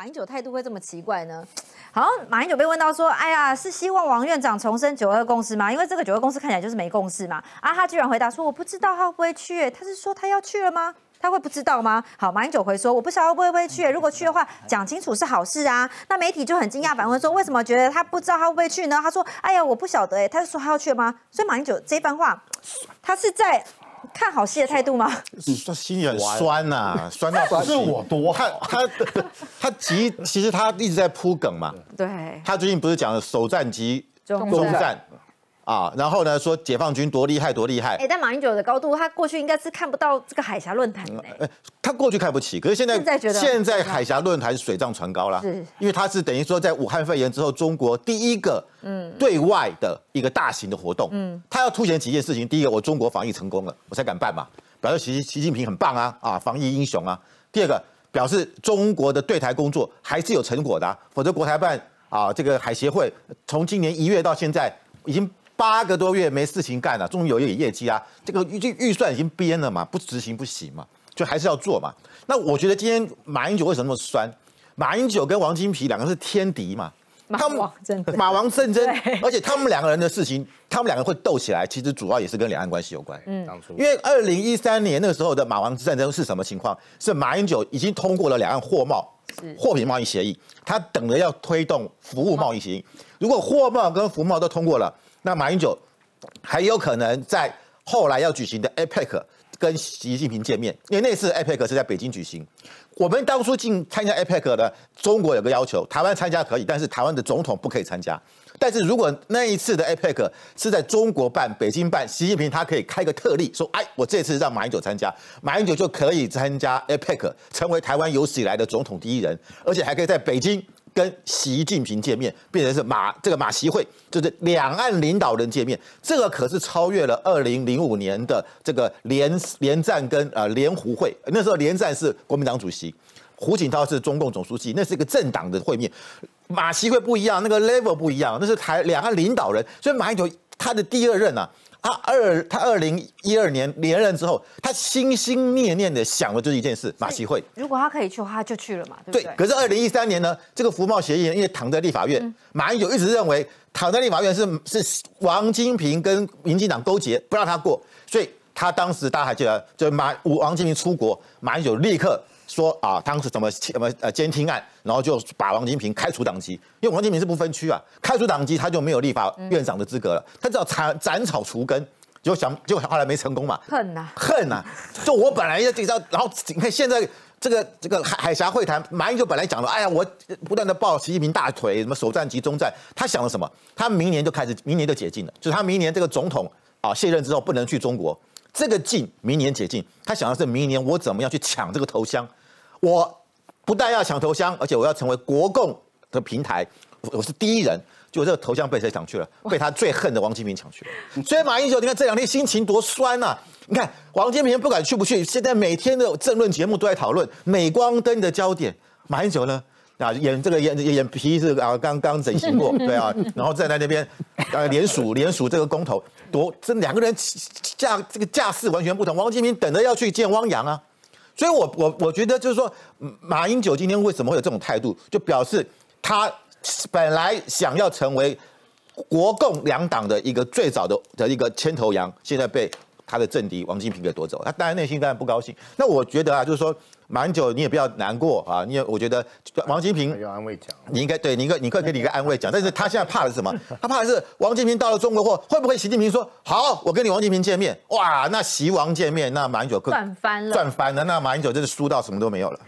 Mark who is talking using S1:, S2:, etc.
S1: 马英九态度会这么奇怪呢？好像马英九被问到说：“哎呀，是希望王院长重申九二共识吗？因为这个九二共识看起来就是没共识嘛。”啊，他居然回答说：“我不知道他会不会去，他是说他要去了吗？他会不知道吗？”好，马英九回说：“我不晓得会不会去，如果去的话，讲清楚是好事啊。”那媒体就很惊讶反问说：“为什么觉得他不知道他会不会去呢？”他说：“哎呀，我不晓得，哎，他是说他要去吗？”所以马英九这番话，他是在。看好戏的态度吗？
S2: 他心里很酸呐，酸到不
S3: 是我多
S2: 他他他其其实他一直在铺梗嘛。
S1: 对。
S2: 他最近不是讲了首战及中战。啊，然后呢，说解放军多厉害，多厉害。
S1: 哎，但马英九的高度，他过去应该是看不到这个海峡论坛的。哎，
S2: 他过去看不起，可是现在现在海峡论坛水涨船高了，是，因为他是等于说在武汉肺炎之后，中国第一个嗯对外的一个大型的活动，嗯，他要凸显几件事情。第一个，我中国防疫成功了，我才敢办嘛，表示习习近平很棒啊，啊，防疫英雄啊。第二个，表示中国的对台工作还是有成果的，否则国台办啊，这个海协会从今年一月到现在已经。八个多月没事情干了，终于有一点业绩啊！这个预预算已经编了嘛，不执行不行嘛，就还是要做嘛。那我觉得今天马英九为什么那么酸？马英九跟王金皮两个是天敌嘛，
S1: 他们
S2: 马王战争，而且他们两个人的事情，他们两个会斗起来，其实主要也是跟两岸关系有关。嗯，因为二零一三年那个时候的马王战争是什么情况？是马英九已经通过了两岸货贸货品贸易协议，他等着要推动服务贸易协议。如果货贸跟服贸都通过了。那马英九还有可能在后来要举行的 APEC 跟习近平见面，因为那次 APEC 是在北京举行。我们当初进参加 APEC 的中国有个要求，台湾参加可以，但是台湾的总统不可以参加。但是如果那一次的 APEC 是在中国办、北京办，习近平他可以开个特例，说：“哎，我这次让马英九参加，马英九就可以参加 APEC，成为台湾有史以来的总统第一人，而且还可以在北京。”跟习近平见面，变成是马这个马习会，就是两岸领导人见面，这个可是超越了二零零五年的这个联联战跟呃联胡会，那时候联战是国民党主席，胡锦涛是中共总书记，那是一个政党的会面，马习会不一样，那个 level 不一样，那是台两岸领导人，所以马英九他的第二任啊。他二他二零一二年连任之后，他心心念念的想的就是一件事，马习会。
S1: 如果他可以去，他就去了嘛，对不对？
S2: 对。可是二零一三年呢，这个服贸协议因为躺在立法院，马英九一直认为躺在立法院是是王金平跟民进党勾结，不让他过，所以他当时大家还记得，就马王金平出国，马英九立刻。说啊，当时怎么什么呃监听案，然后就把王金平开除党籍，因为王金平是不分区啊，开除党籍他就没有立法院长的资格了，他只要斩斩草除根，就想就后来没成功嘛，
S1: 恨呐。
S2: 恨呐，就我本来要知道，然后你看现在这个这个海海峡会谈，马英九本来讲了，哎呀，我不断的抱习近平大腿，什么首战集中战，他想了什么？他明年就开始，明年就解禁了，就是他明年这个总统啊卸任之后不能去中国，这个禁明年解禁，他想的是明年我怎么样去抢这个头香。我不但要抢头香，而且我要成为国共的平台，我是第一人。就这个头香被谁抢去了？被他最恨的王金平抢去了。所以马英九，你看这两天心情多酸呐！你看王金平不管去不去，现在每天的政论节目都在讨论镁光灯的焦点。马英九呢？啊，眼这个眼眼皮是啊，刚刚整形过，对啊，然后站在那边呃联署联署这个公投，多这两个人架这个架势完全不同。王金平等着要去见汪洋啊。所以，我我我觉得就是说，马英九今天为什么会有这种态度，就表示他本来想要成为国共两党的一个最早的的一个牵头羊，现在被他的政敌王金平给夺走，他当然内心当然不高兴。那我觉得啊，就是说。蛮久，你也不要难过啊！你也，我觉得王金平
S3: 要安慰奖，
S2: 你应该对你一个，你可以给你一个安慰奖。但是他现在怕的是什么？他怕的是王金平到了中国后，会不会习近平说好，我跟你王金平见面？哇，那习王见面，那马英九
S1: 赚翻了，
S2: 赚翻了。那马英九真是输到什么都没有了。